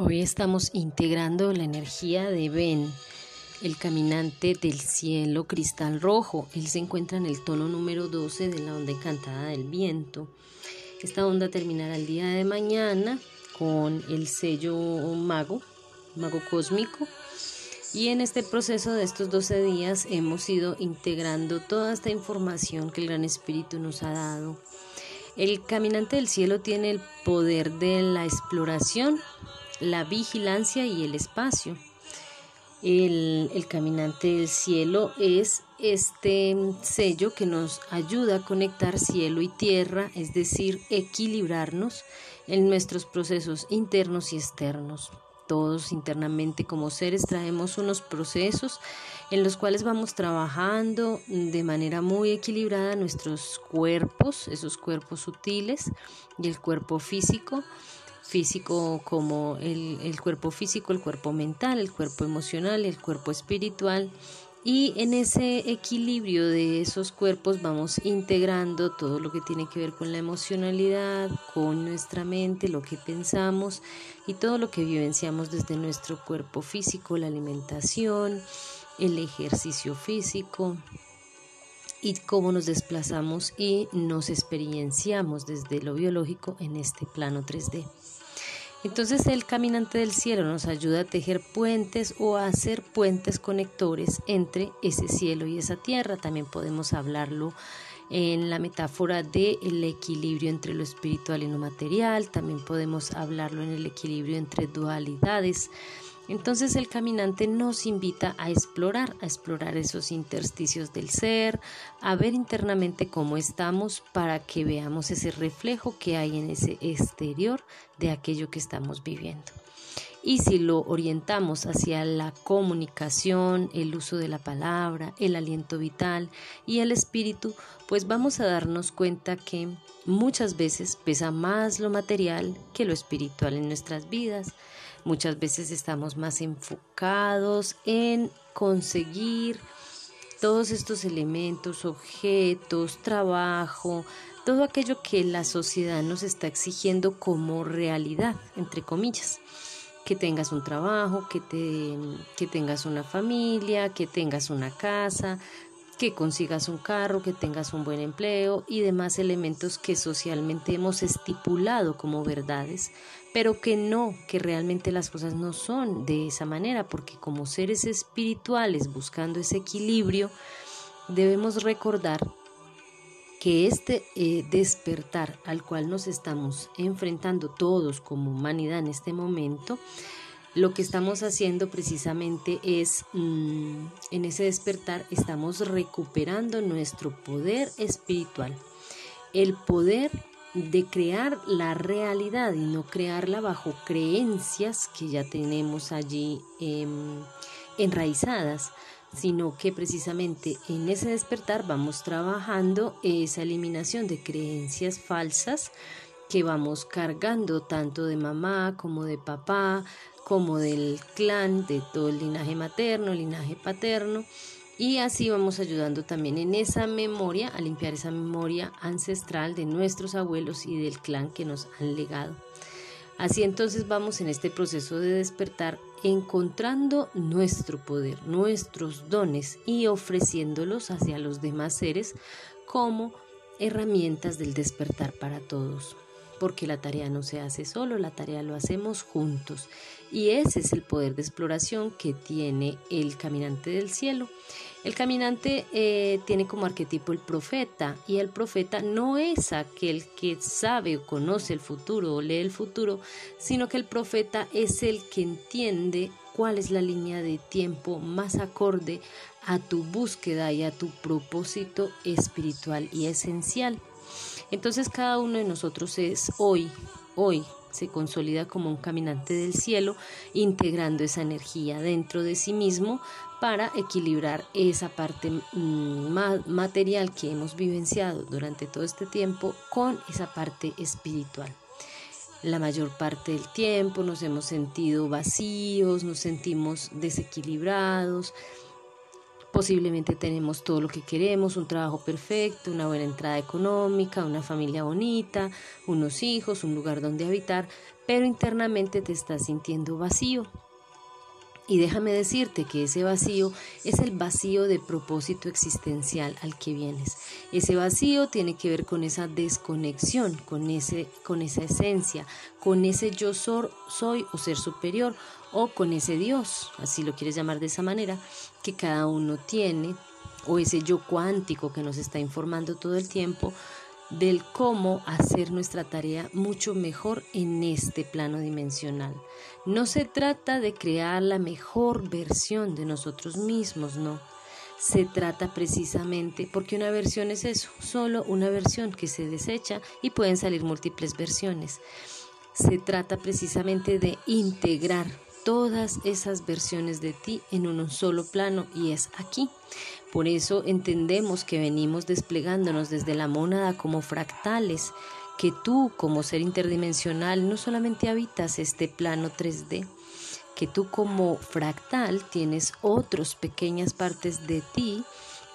Hoy estamos integrando la energía de Ben, el caminante del cielo cristal rojo. Él se encuentra en el tono número 12 de la onda encantada del viento. Esta onda terminará el día de mañana con el sello mago, mago cósmico. Y en este proceso de estos 12 días hemos ido integrando toda esta información que el Gran Espíritu nos ha dado. El caminante del cielo tiene el poder de la exploración, la vigilancia y el espacio. El, el, caminante del cielo es este sello que nos ayuda a conectar cielo y tierra, es decir, equilibrarnos en nuestros procesos internos y externos. Todos internamente como seres traemos unos procesos en los cuales vamos trabajando de manera muy equilibrada nuestros cuerpos, esos cuerpos sutiles y el cuerpo físico físico como el, el, cuerpo físico, el cuerpo mental, el cuerpo emocional, el cuerpo espiritual. Y en ese equilibrio de esos cuerpos vamos integrando todo lo que tiene que ver con la emocionalidad, con nuestra mente, lo que pensamos y todo lo que vivenciamos desde nuestro cuerpo físico, la alimentación, el ejercicio físico y cómo nos desplazamos y nos experienciamos desde lo biológico en este plano 3D. Entonces el caminante del cielo nos ayuda a tejer puentes o a hacer puentes conectores entre ese cielo y esa tierra. También podemos hablarlo en la metáfora del equilibrio entre lo espiritual y lo material. También podemos hablarlo en el equilibrio entre dualidades. Entonces el caminante nos invita a explorar, a explorar esos intersticios del ser, a ver internamente cómo estamos para que veamos ese reflejo que hay en ese exterior de aquello que estamos viviendo. Y si lo orientamos hacia la comunicación, el uso de la palabra, el aliento vital y el espíritu, pues vamos a darnos cuenta que muchas veces pesa más lo material que lo espiritual en nuestras vidas Muchas veces estamos más enfocados en conseguir todos estos elementos, objetos, trabajo, todo aquello que la sociedad nos está exigiendo como realidad, entre comillas. Que tengas un trabajo, que, te, que tengas una familia, que tengas una casa, que consigas un carro, que tengas un buen empleo y demás elementos que socialmente hemos estipulado como verdades, pero que no, que realmente las cosas no son de esa manera, porque como seres espirituales buscando ese equilibrio, debemos recordar que este eh, despertar al cual nos estamos enfrentando todos como humanidad en este momento, lo que estamos haciendo precisamente es, mm, en ese despertar, estamos recuperando nuestro poder espiritual, el poder de crear la realidad y no crearla bajo creencias que ya tenemos allí em, enraizadas, sino que precisamente en ese despertar vamos trabajando esa eliminación de creencias falsas que vamos cargando tanto de mamá como de papá, como del clan, de todo el linaje materno, linaje paterno, y así vamos ayudando también en esa memoria, a limpiar esa memoria ancestral de nuestros abuelos y del clan que nos han legado. Así entonces vamos en este proceso de despertar encontrando nuestro poder, nuestros dones y ofreciéndolos hacia los demás seres como herramientas del despertar para todos porque la tarea no se hace solo, la tarea lo hacemos juntos. Y ese es el poder de exploración que tiene el caminante del cielo. El caminante eh, tiene como arquetipo el profeta y el profeta no es aquel que sabe o conoce el futuro o lee el futuro, sino que el profeta es el que entiende cuál es la línea de tiempo más acorde a tu búsqueda y a tu propósito espiritual y esencial. Entonces cada uno de nosotros es hoy, hoy se consolida como un caminante del cielo, integrando esa energía dentro de sí mismo para equilibrar esa parte mm, material que hemos vivenciado durante todo este tiempo con esa parte espiritual. La mayor parte del tiempo nos hemos sentido vacíos, nos sentimos desequilibrados, Posiblemente tenemos todo lo que queremos, un trabajo perfecto, una buena entrada económica, una familia bonita, unos hijos, un lugar donde habitar, pero internamente te estás sintiendo vacío, y déjame decirte que ese vacío es el vacío de propósito existencial al que vienes. Ese vacío tiene que ver con esa desconexión, con, ese, con esa esencia, con ese yo soy o ser superior o con ese Dios, así lo quieres llamar de esa manera, que cada uno tiene, o ese yo cuántico que nos está informando todo el tiempo del cómo hacer nuestra tarea mucho mejor en este plano dimensional. No se trata de crear la mejor versión de nosotros mismos, no. Se trata precisamente, porque una versión es eso, solo una versión que se desecha y pueden salir múltiples versiones. Se trata precisamente de integrar todas esas versiones de ti en un solo plano y es aquí. Por eso entendemos que venimos desplegándonos desde la mónada como fractales, que tú como ser interdimensional no solamente habitas este plano 3D, que tú como fractal tienes otras pequeñas partes de ti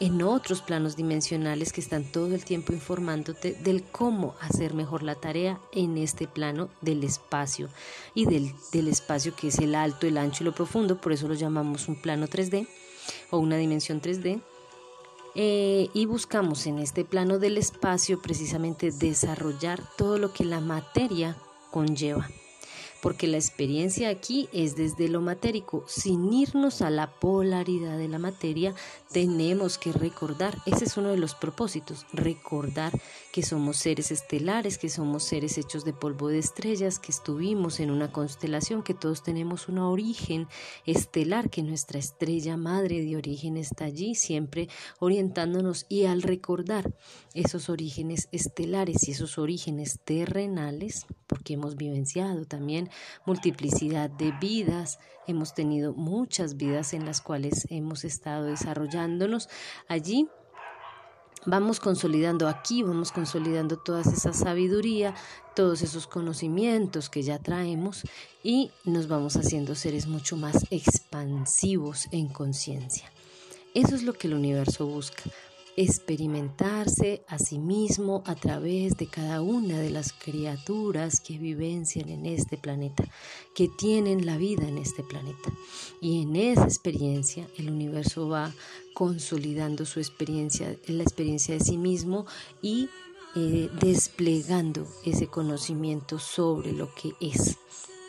en otros planos dimensionales que están todo el tiempo informándote del cómo hacer mejor la tarea en este plano del espacio y del, del espacio que es el alto, el ancho y lo profundo, por eso lo llamamos un plano 3D o una dimensión 3D. Eh, y buscamos en este plano del espacio precisamente desarrollar todo lo que la materia conlleva porque la experiencia aquí es desde lo matérico. Sin irnos a la polaridad de la materia, tenemos que recordar, ese es uno de los propósitos, recordar que somos seres estelares, que somos seres hechos de polvo de estrellas, que estuvimos en una constelación, que todos tenemos un origen estelar, que nuestra estrella madre de origen está allí, siempre orientándonos y al recordar esos orígenes estelares y esos orígenes terrenales, porque hemos vivenciado también multiplicidad de vidas, hemos tenido muchas vidas en las cuales hemos estado desarrollándonos allí. Vamos consolidando aquí, vamos consolidando toda esa sabiduría, todos esos conocimientos que ya traemos y nos vamos haciendo seres mucho más expansivos en conciencia. Eso es lo que el universo busca, experimentarse a sí mismo a través de cada una de las criaturas que vivencian en este planeta, que tienen la vida en este planeta. Y en esa experiencia el universo va consolidando su experiencia, la experiencia de sí mismo y eh, desplegando ese conocimiento sobre lo que es.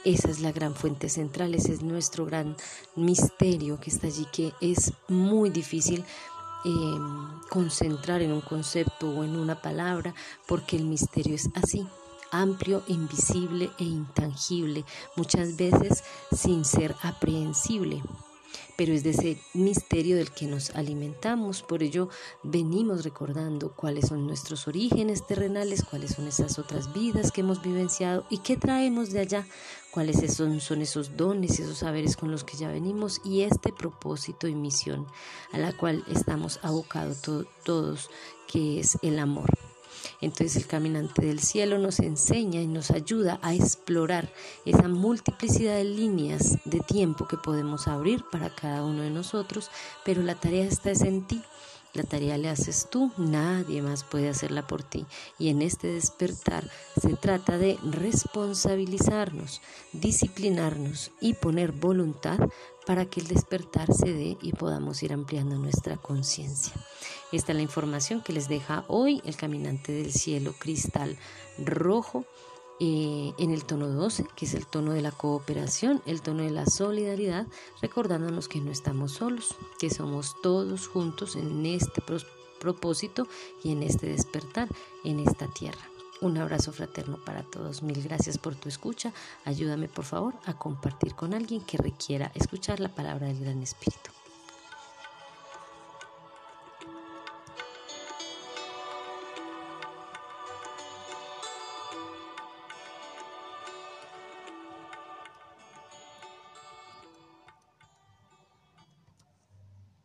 Esa es la gran fuente central, ese es nuestro gran misterio que está allí, que es muy difícil Em, concentrar en un concepto o en una palabra, porque el misterio es así, amplio, invisible e intangible, muchas veces sin ser aprehensible pero es de ese misterio del que nos alimentamos. Por ello venimos recordando cuáles son nuestros orígenes terrenales, cuáles son esas otras vidas que hemos vivenciado y qué traemos de allá, cuáles son, son esos dones, esos saberes con los que ya venimos y este propósito y misión a la cual estamos abocados todos, que es el amor. Entonces el caminante del cielo nos enseña y nos ayuda a explorar esa multiplicidad de líneas de tiempo que podemos abrir para cada uno de nosotros, pero la tarea está en ti. La tarea le haces tú, nadie más puede hacerla por ti. Y en este despertar se trata de responsabilizarnos, disciplinarnos y poner voluntad para que el despertar se dé y podamos ir ampliando nuestra conciencia. Esta es la información que les deja hoy el caminante del cielo cristal rojo eh, en el tono 12, que es el tono de la cooperación, el tono de la solidaridad, recordándonos que no estamos solos, que somos todos juntos en este propósito y en este despertar en esta tierra. Un abrazo fraterno para todos. Mil gracias por tu escucha. Ayúdame por favor a compartir con alguien que requiera escuchar la palabra del Gran Espíritu.